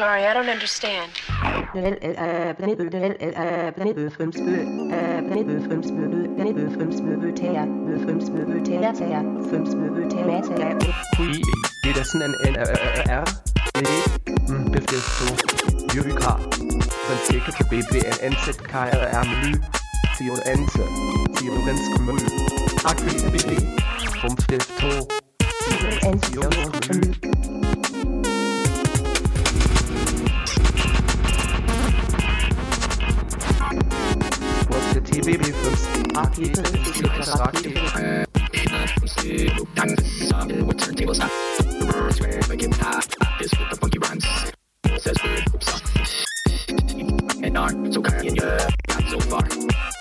Sorry, I don't understand. Det er da sådan en R, Befesto, Jyrika, Franziska til BBNZ, KRR Menü, Zio Enze, Zio Lorenz Gemüll, Akkulibibi, Rumpfstifto, Til en ganske møl. Akkurat BB.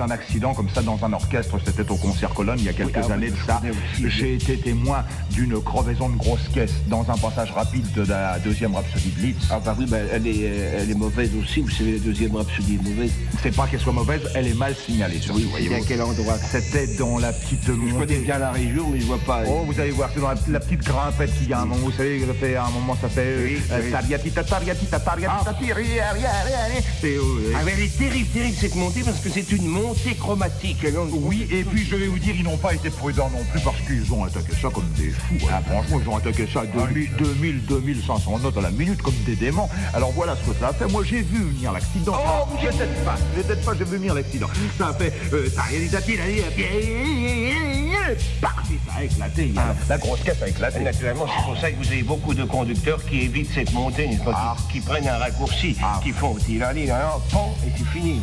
D'un accident comme ça dans un orchestre. C'était au concert Colonne il y a quelques Ah oui, années de ça. J'ai été témoin d'une crevaison de grosse caisse dans un passage rapide de la deuxième Rhapsodie de Liszt. Ah bah oui, bah, elle, est, euh, elle est mauvaise aussi. Vous savez, la deuxième rhapsodie est mauvaise. C'est pas qu'elle soit mauvaise, elle est mal signalée. Surtout, Oui, à quel endroit C'était dans la petite Je connais montée. bien la région, mais je vois pas. Oh, vous allez voir, c'est dans la, la petite grimpette qu'il y a un moment, vous savez, ça fait à un moment, ça fait Oui, euh, tariatita, tariatita, tariatita, tiri, Ah, mais elle est terrible, terrible cette montée parce que c'est une montée chromatique. Oui, et puis je vais vous dire, ils n'ont pas été prudents non plus parce qu'ils ont attaqué ça comme des fous. hein. Franchement, ils ont attaqué ça à 2000, 2000, 2500 notes à la minute comme des déments. Alors voilà ce que ça a fait. Moi, j'ai vu venir l'accident. Oh, peut-être pas, peut-être pas, j'ai vu venir l'accident. Ça a fait, euh, ça a dit, parti, ça a éclaté. Il y a- La grosse caisse a éclaté. Naturellement, c'est pour ça que vous avez beaucoup de conducteurs qui évitent cette montée, Ah. qui, qui prennent un raccourci, Ah. qui font dit, alors, pom, et c'est fini.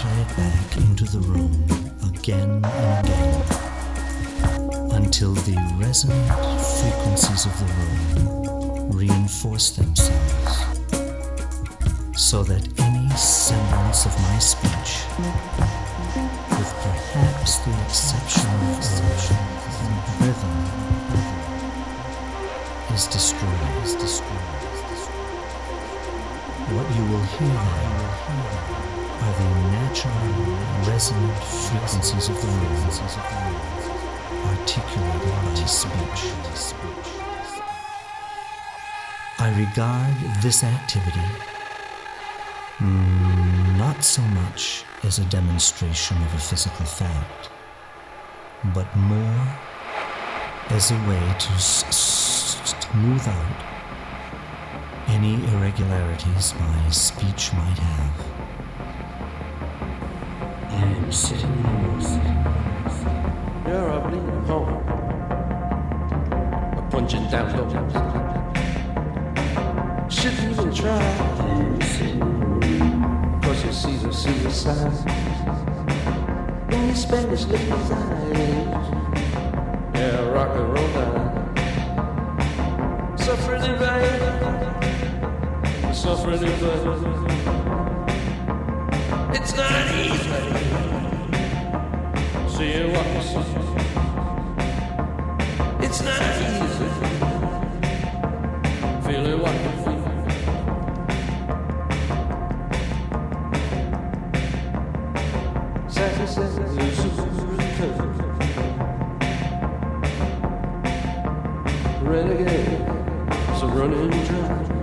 To back into the room again and again until the resonant frequencies of the room reinforce themselves so that any semblance of my speech, with perhaps the exception of and rhythm, is destroyed, is destroyed. What you will hear then are the natural resonant frequencies of the room articulated by speech. I regard this activity mm, not so much as a demonstration of a physical fact, but more as a way to smooth out any irregularities my speech might have. I am sitting. You're a bleeding home. A punching down doors. Shouldn't even try. Cause you see the suicide. In your Spanish lady's eyes. Yeah, rock and roll down. Suffering in vain. Suffering in vain. It's not easy. See you see. It's not easy. Feeling what. Sassy, sassy, Renegade, so running dry.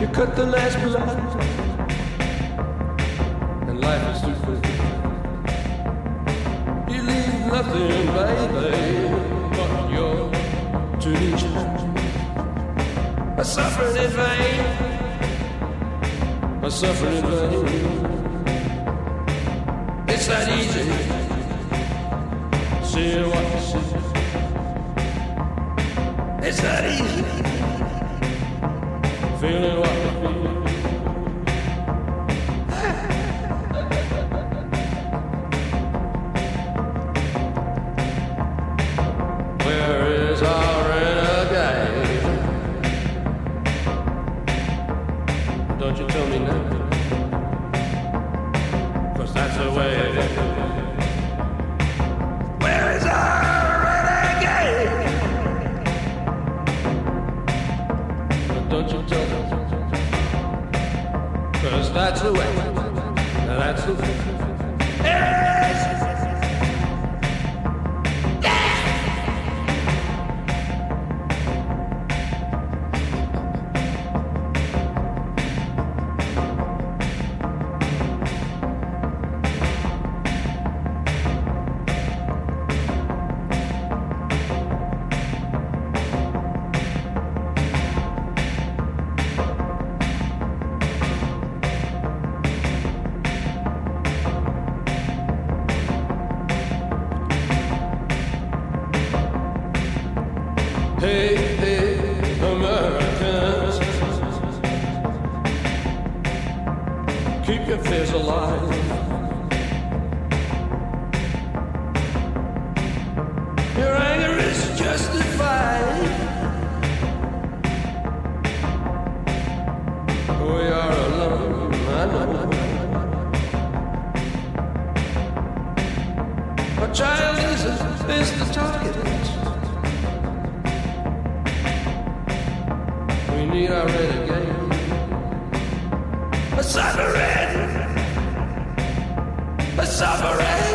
You cut the last blood and life is too quick. You leave nothing, baby, but your tradition. I suffered in vain. I suffered in vain. It's not easy. See what you see. It's not easy. Feeling what keep your fears alive. Your anger is justified. We are alone, I know. A child is, is the target. We need our renegade. A sovereign.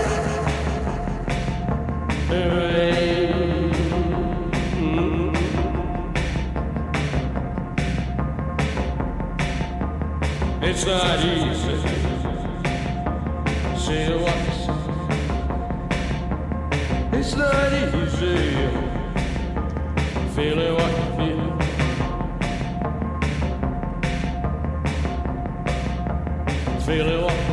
It's not easy. See what? It's not easy. Feeling what feel. Feeling what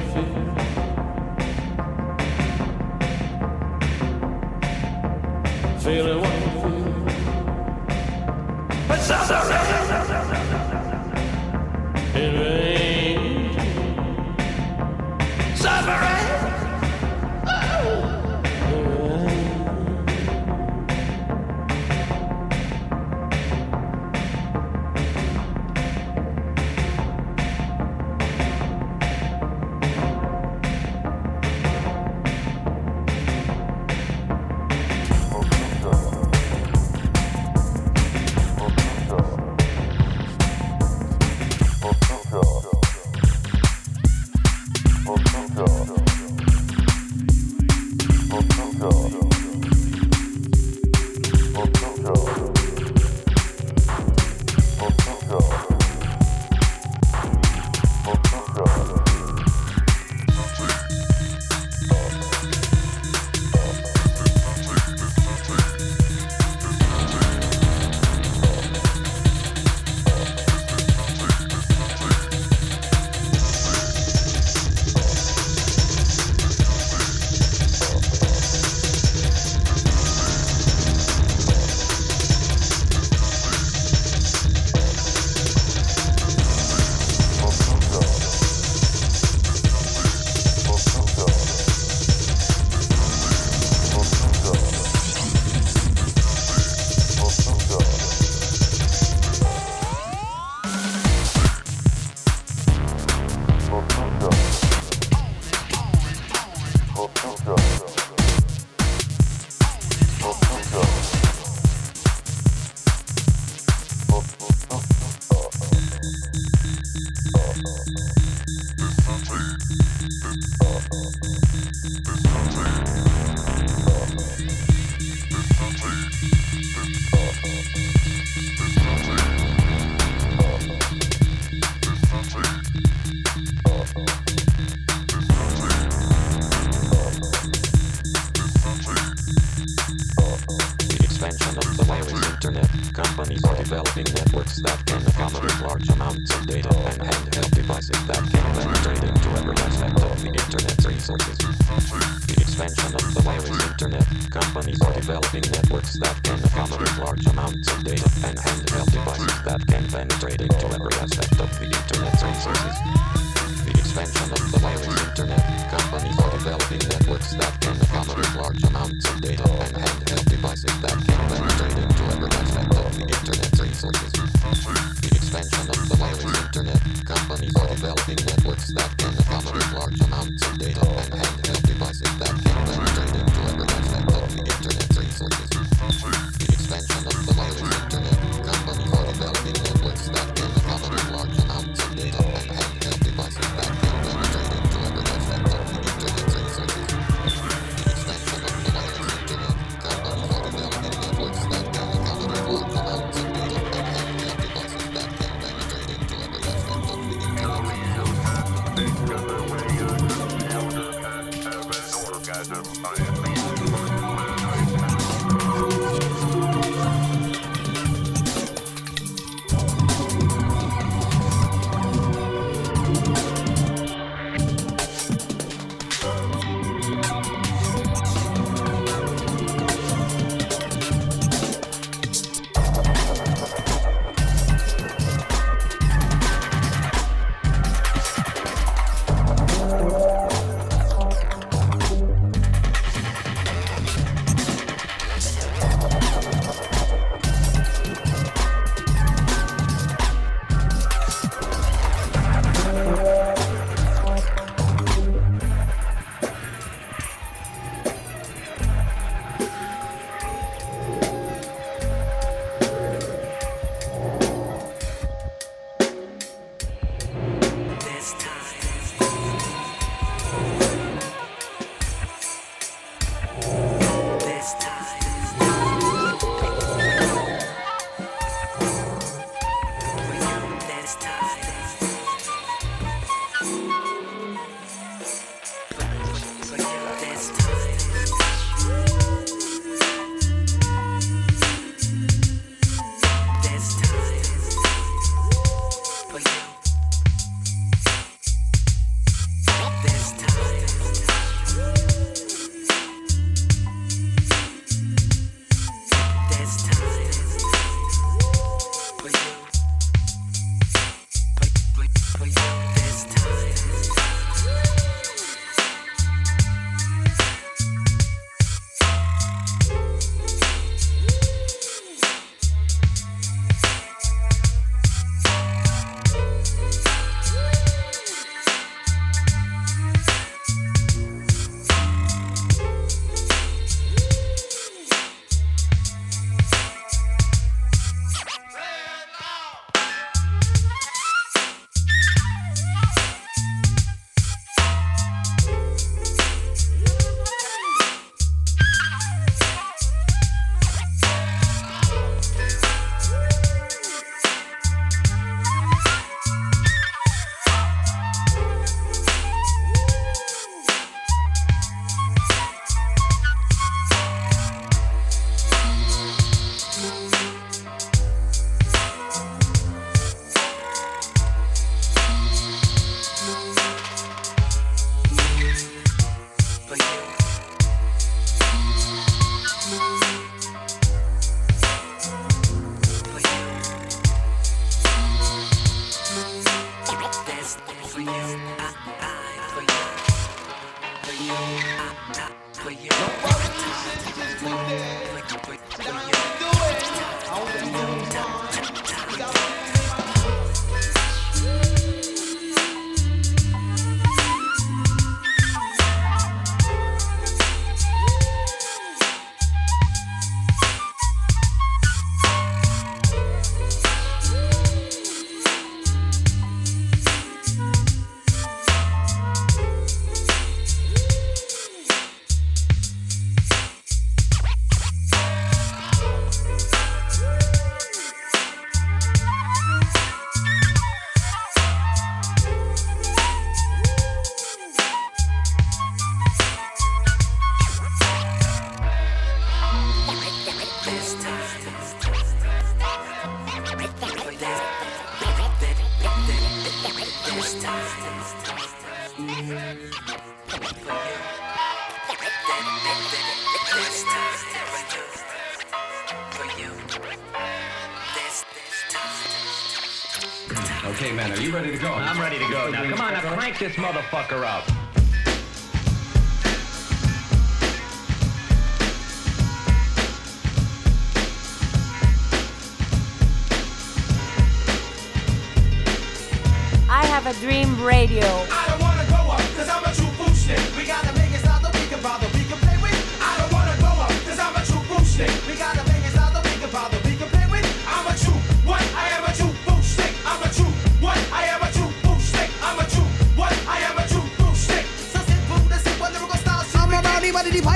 the internet's resources. The expansion of the wireless internet. Companies are developing networks that can accommodate large amounts of data and handheld devices that can penetrate into every aspect of the internet's resources. The expansion of the wireless internet. Companies are developing networks that can accommodate large amounts of data and handheld devices that can penetrate into every aspect of the internet's resources. The expansion of the wireless internet.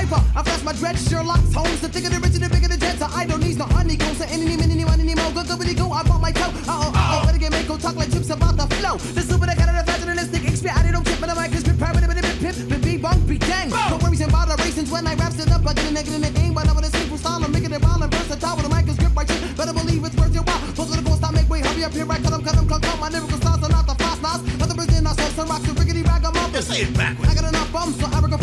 Piper. I flash my dread, Sherlock Holmes. The thicker the richer, the bigger the jet. So I don't need no honeycombs. So any, mini, money, mo. Go, go, go. I bought my toe. Uh oh, uh oh. Better get make go talk like chips about the flow. The super, the kind of the fashionistic experience. I don't tip, but the mic is prepared with a bit of pip, pip, be bunk, be dang. No worries and moderations when I raps it up. I get a negative in the game, but I'm with a simple style. I'm making it wild and versatile with a mic is grip right shit. Better believe it's worth your while. Those are the ghosts I make way. Hurry up here, right? Cut them, cut them, cut them. My lyrical styles are not the fast knots. Other bridges, not so, some rocks, and rickety ragamuffin. Say it backwards. I got enough bums, so I I a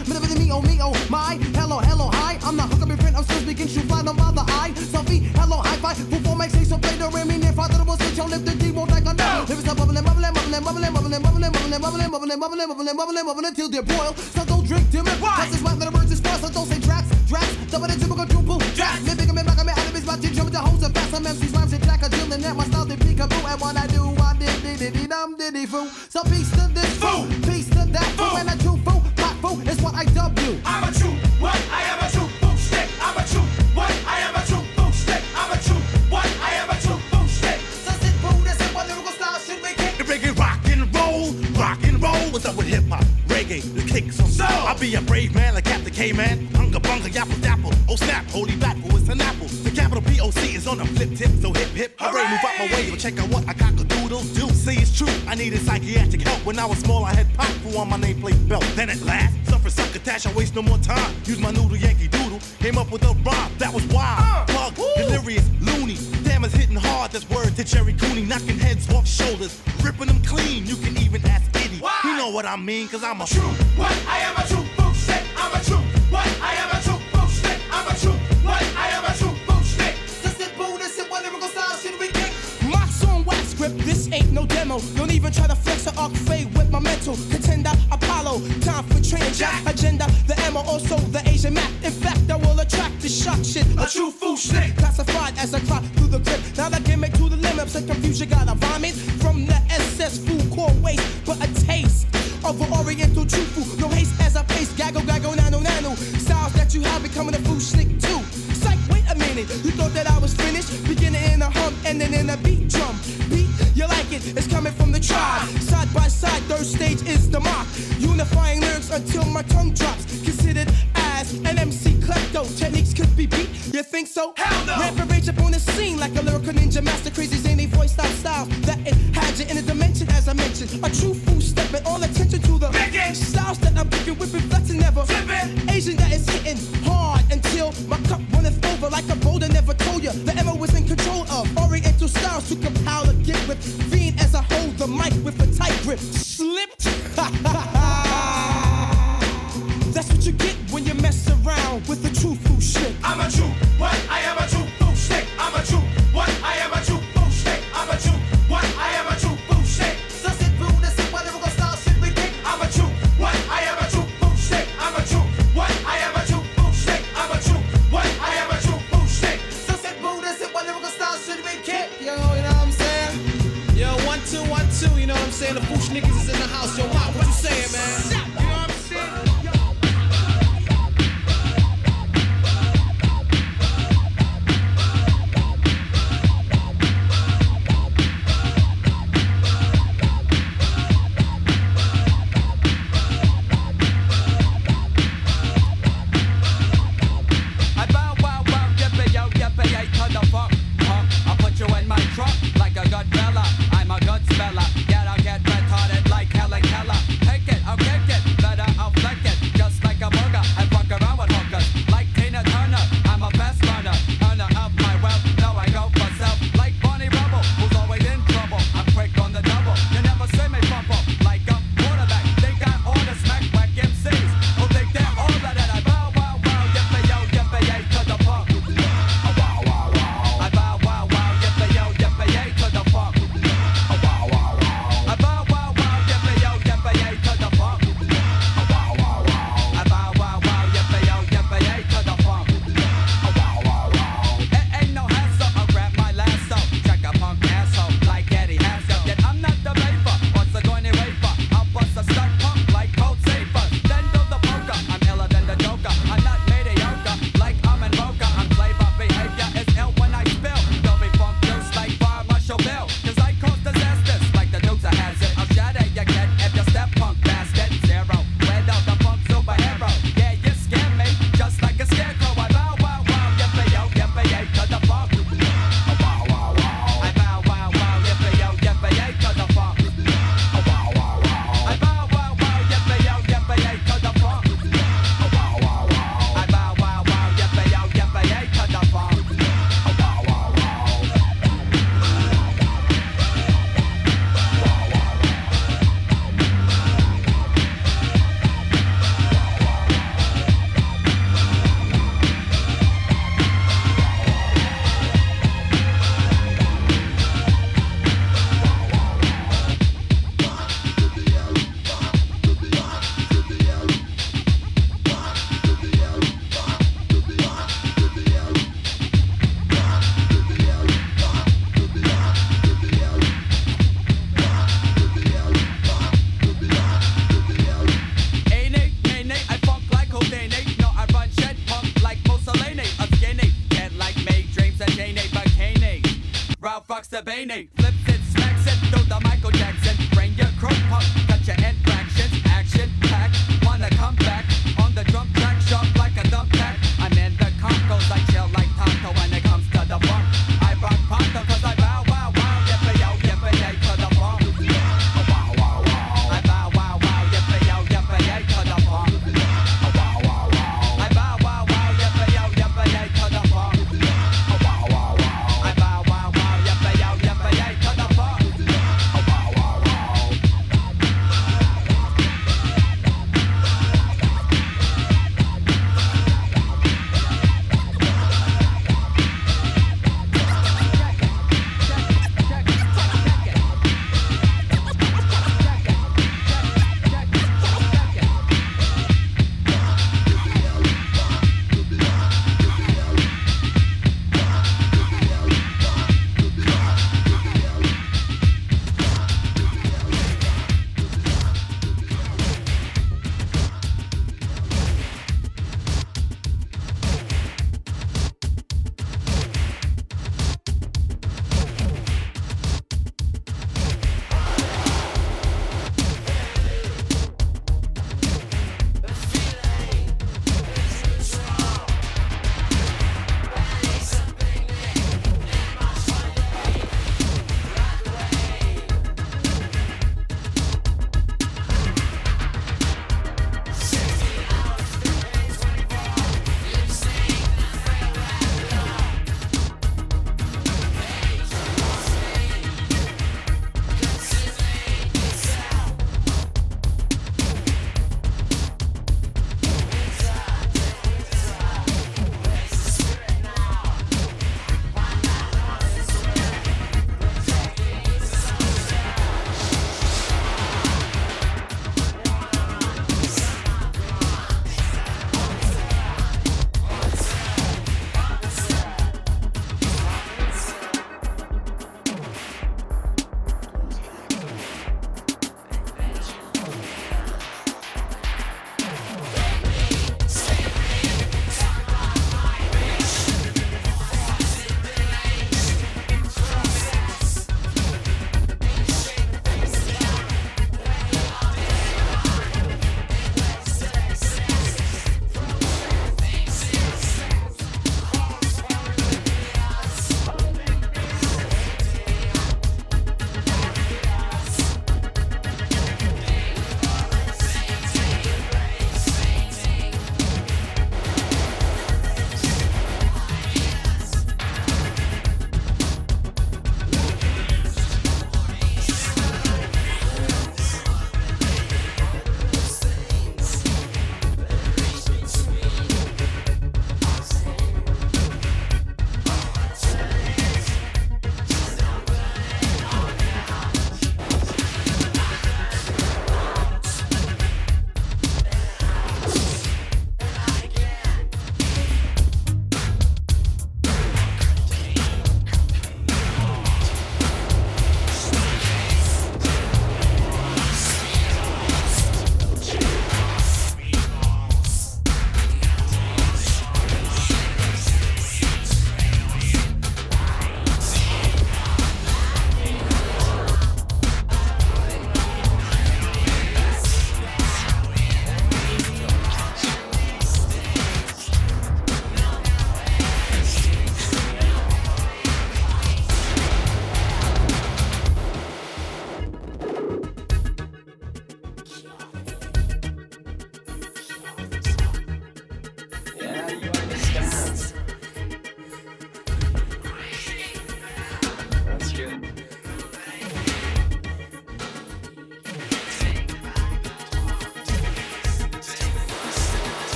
I'm not done. Minute with me, oh me, oh my. Hello, hello, hi. I'm not hook up in print. I'm still speaking. Shoot fly, no bother. I selfie, hello, high five. Before make say so play the rim. If I thought it was switch, I'll lift the D, won't like a no. If it's a bubbling, bubbling, bubbling, bubbling, bubbling, bubbling, bubbling, bubbling, bubbling, bubbling, bubbling, bubbling, bubbling until they boil. So don't drink to me. Cause it's wet, the birds is fast. So don't say tracks, tracks. Double the typical dribble. Tracks. Me bigger, me back, me out of his body. Jump the hoes and fast. Some MCs rhymes and jack a jill and that my style they peekaboo. And what I do, I did, did, did, did, dum, diddy foo. So peace to this fool, peace to that fool, and a true fool, pop fool is what I dub you. I'm a true, what? I am a true Fu-Schnick. I'm a true, what? I am a true Fu-Schnick. I'm a true, what? I am a true Fu-Schnick. So sit fool, that's it. What lyrical style should we kick? The reggae rock and roll, rock and roll. What's up with hip hop? Reggae, the kick some soul. I'll be a brave man like Captain Caveman. Unga bunga, yapple dapple. Oh snap, holy battle, it's an apple. The capital P-O-C is on a flip tip, so hip hip. Hooray, move out my way, yo, check out what I got doodle do. See, it's true, I needed psychiatric help. When I was small, I had Poc Fu on my nameplate belt. Then at last, suffer succotash, I waste no more time. Use my noodle Yankee doodle, came up with a rhyme that was wild. Uh, Plug, delirious, loony. Damn, it's hitting hard, that's word to Gerry Cooney. Knocking heads off shoulders, ripping them clean. You can even ask Eddie. He know what I mean, cause I'm a true. What? I am a true this ain't no demo. Don't even try to flex or arc fade with my mental. Contender, Apollo, time for training jack. Agenda, the Emma, also the Asian map. In fact, I will attract the shock shit. A true Fu-Schnick. Classified as a clock through the grip. Now can make to the limits and confusion got a vomit from the SS food core waste. But a taste of an oriental true Side by side, third stage is the mark. Unifying lyrics until my tongue drops. Considered as an MC klepto. Techniques could be beat. You think so? Hell no. Rampant rage up on the scene like a lyrical ninja master. Crazy zany voice style style that it had you in a dimension as I mentioned. A true fool stepping all attention to the styles that I'm picking, whipping, flexing, never. Asian that is hitting hard until my cup runneth over like a boulder. Never told you the MO was in control of Oriental styles to compile a get with grip.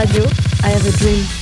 Radio, I have a dream.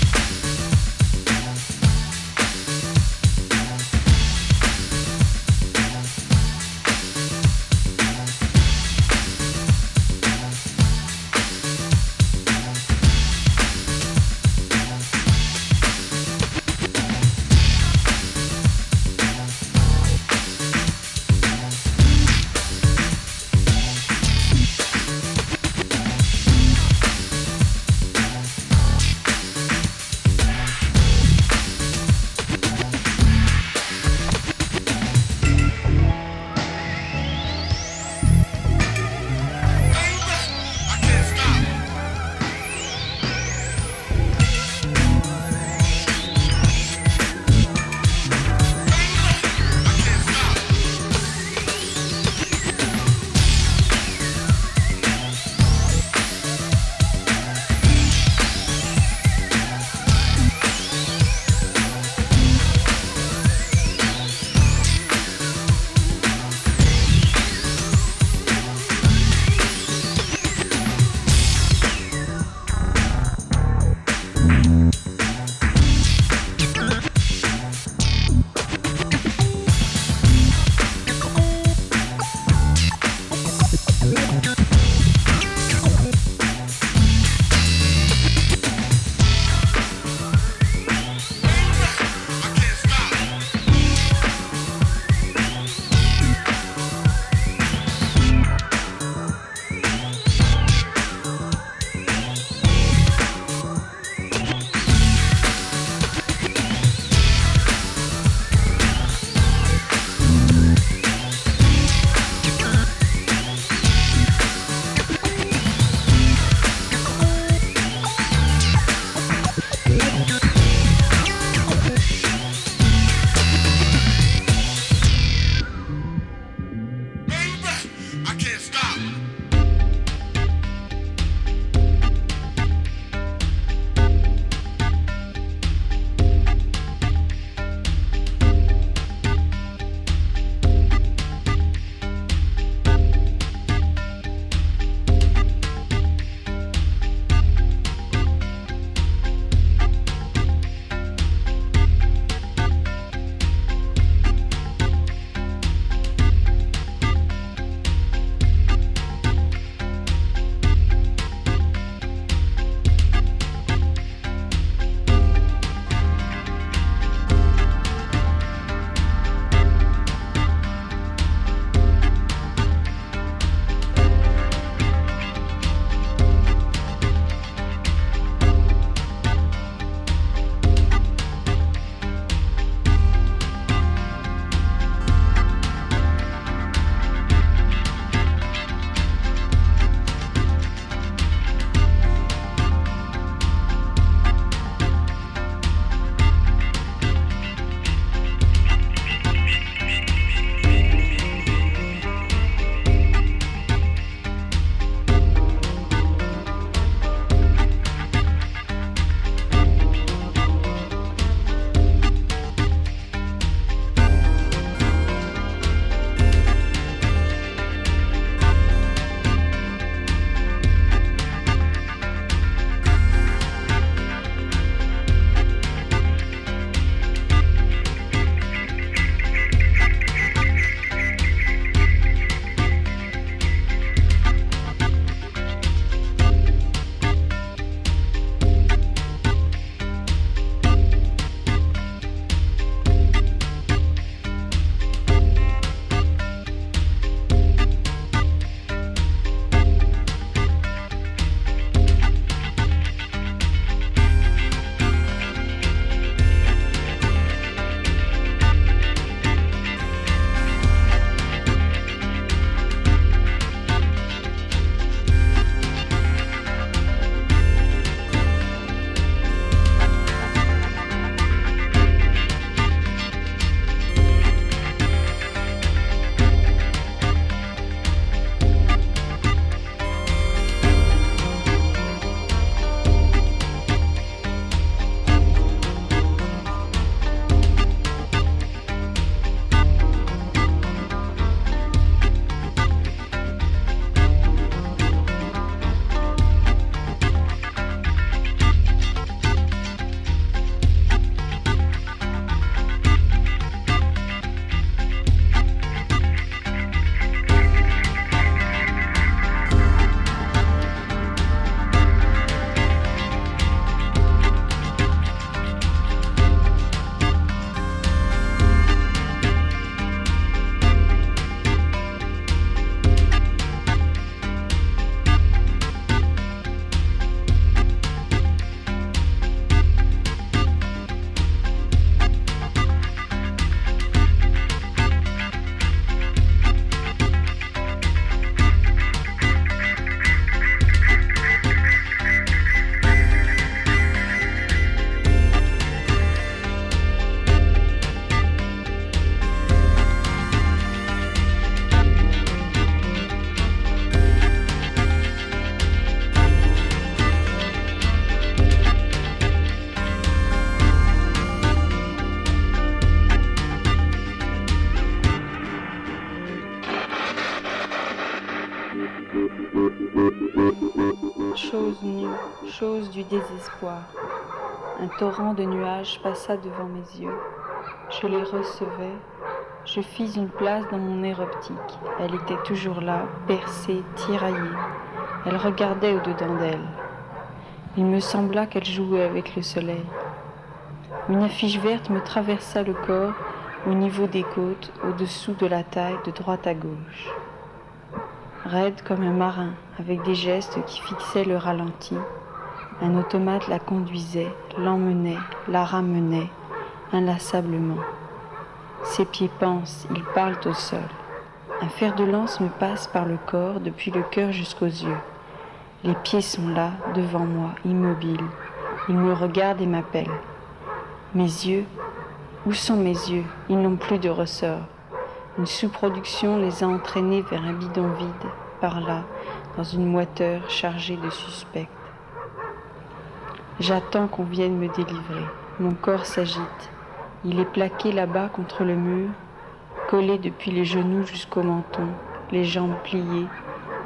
Un torrent de nuages passa devant mes yeux. Je les recevais. Je fis une place dans mon air optique. Elle était toujours là, percée, tiraillée. Elle regardait au-dedans d'elle. Il me sembla qu'elle jouait avec le soleil. Une affiche verte me traversa le corps au niveau des côtes, au-dessous de la taille, de droite à gauche. Raide comme un marin, avec des gestes qui fixaient le ralenti, un automate la conduisait, l'emmenait, la ramenait, inlassablement. Ses pieds pensent, ils parlent au sol. Un fer de lance me passe par le corps, depuis le cœur jusqu'aux yeux. Les pieds sont là, devant moi, immobiles. Ils me regardent et m'appellent. Mes yeux, où sont mes yeux? Ils n'ont plus de ressort. Une sous-production les a entraînés vers un bidon vide, par là, dans une moiteur chargée de suspects. J'attends qu'on vienne me délivrer. Mon corps s'agite. Il est plaqué là-bas contre le mur, collé depuis les genoux jusqu'au menton, les jambes pliées,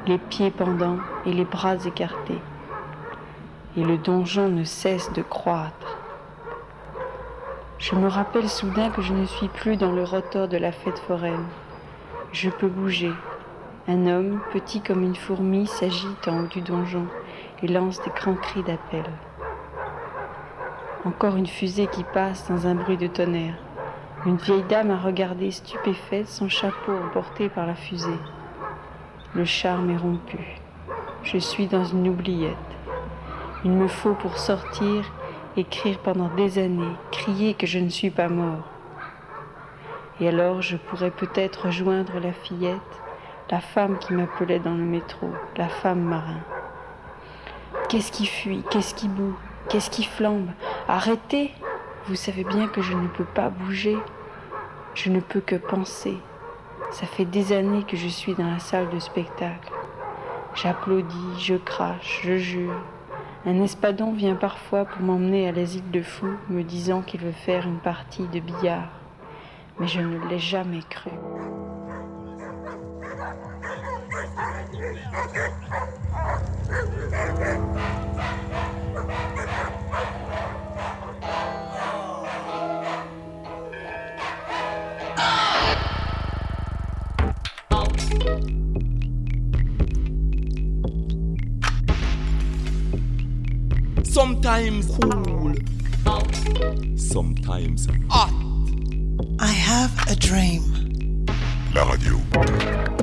les pieds pendants et les bras écartés. Et le donjon ne cesse de croître. Je me rappelle soudain que je ne suis plus dans le rotor de la fête foraine. Je peux bouger. Un homme, petit comme une fourmi, s'agite en haut du donjon et lance des grands cris d'appel. Encore une fusée qui passe dans un bruit de tonnerre. Une vieille dame a regardé stupéfaite son chapeau emporté par la fusée. Le charme est rompu. Je suis dans une oubliette. Il me faut pour sortir écrire pendant des années, crier que je ne suis pas mort. Et alors je pourrais peut-être rejoindre la fillette, la femme qui m'appelait dans le métro, la femme marin. Qu'est-ce qui fuit? Qu'est-ce qui boue? Qu'est-ce qui flambe? Arrêtez Vous savez bien que je ne peux pas bouger. Je ne peux que penser. Ça fait des années que je suis dans la salle de spectacle. J'applaudis, je crache, je jure. Un espadon vient parfois pour m'emmener à l'asile de fous, me disant qu'il veut faire une partie de billard. Mais je ne l'ai jamais cru. Sometimes cool. Sometimes hot. I have a dream. La radio.